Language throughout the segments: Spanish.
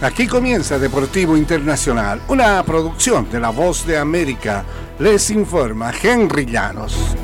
Aquí comienza Deportivo Internacional, una producción de La Voz de América. Les informa Henry Llanos.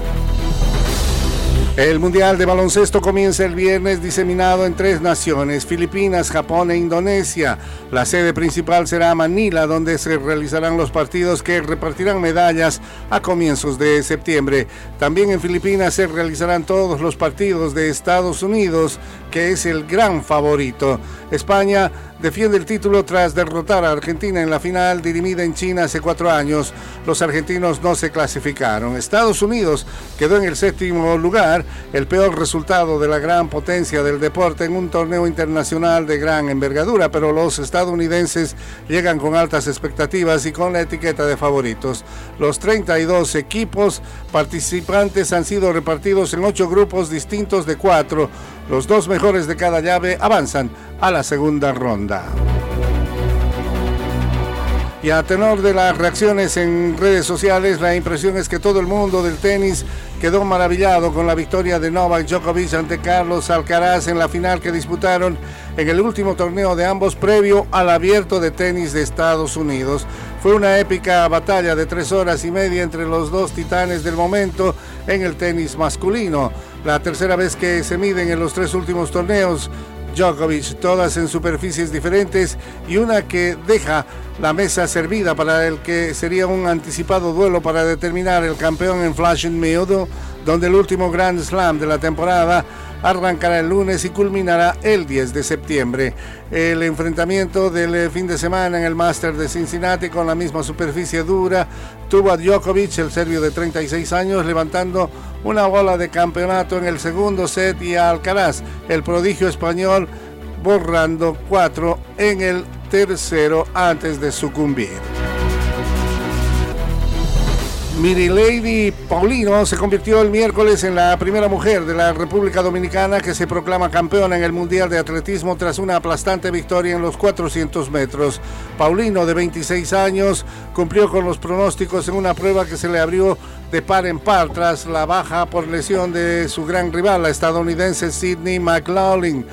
El Mundial de Baloncesto comienza el viernes diseminado en tres naciones, Filipinas, Japón e Indonesia. La sede principal será Manila, donde se realizarán los partidos que repartirán medallas a comienzos de septiembre. También en Filipinas se realizarán todos los partidos de Estados Unidos, que es el gran favorito. España defiende el título tras derrotar a Argentina en la final dirimida en China hace cuatro años. Los argentinos no se clasificaron. Estados Unidos quedó en el séptimo lugar, el peor resultado de la gran potencia del deporte en un torneo internacional de gran envergadura, pero los estadounidenses llegan con altas expectativas y con la etiqueta de favoritos. Los 32 equipos participantes han sido repartidos en ocho grupos distintos de cuatro. Los dos mejores de cada llave avanzan a la segunda ronda. Y a tenor de las reacciones en redes sociales, la impresión es que todo el mundo del tenis quedó maravillado con la victoria de Novak Djokovic ante Carlos Alcaraz en la final que disputaron en el último torneo de ambos previo al abierto de tenis de Estados Unidos. Fue una épica batalla de tres horas y media entre los dos titanes del momento en el tenis masculino. La tercera vez que se miden en los tres últimos torneos Djokovic, todas en superficies diferentes y una que deja la mesa servida para el que sería un anticipado duelo para determinar el campeón en Flushing Meadow, donde el último Grand Slam de la temporada arrancará el lunes y culminará el 10 de septiembre. El enfrentamiento del eh, fin de semana en el Master de Cincinnati con la misma superficie dura tuvo a Djokovic, el serbio de 36 años, levantando una bola de campeonato en el segundo set y a Alcaraz, el prodigio español, borrando cuatro en el tercero antes de sucumbir. Lady Paulino se convirtió el miércoles en la primera mujer de la República Dominicana que se proclama campeona en el Mundial de Atletismo tras una aplastante victoria en los 400 metros. Paulino, de 26 años, cumplió con los pronósticos en una prueba que se le abrió de par en par tras la baja por lesión de su gran rival, la estadounidense Sidney McLaughlin.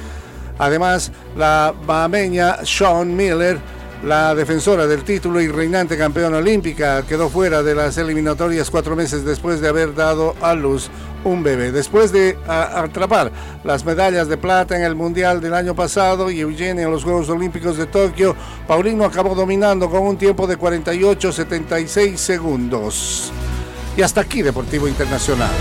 Además, la bahameña Sean Miller la defensora del título y reinante campeona olímpica quedó fuera de las eliminatorias cuatro meses después de haber dado a luz un bebé. Después de atrapar las medallas de plata en el Mundial del año pasado y Eugenia en los Juegos Olímpicos de Tokio, Paulino acabó dominando con un tiempo de 48-76 segundos. Y hasta aquí Deportivo Internacional.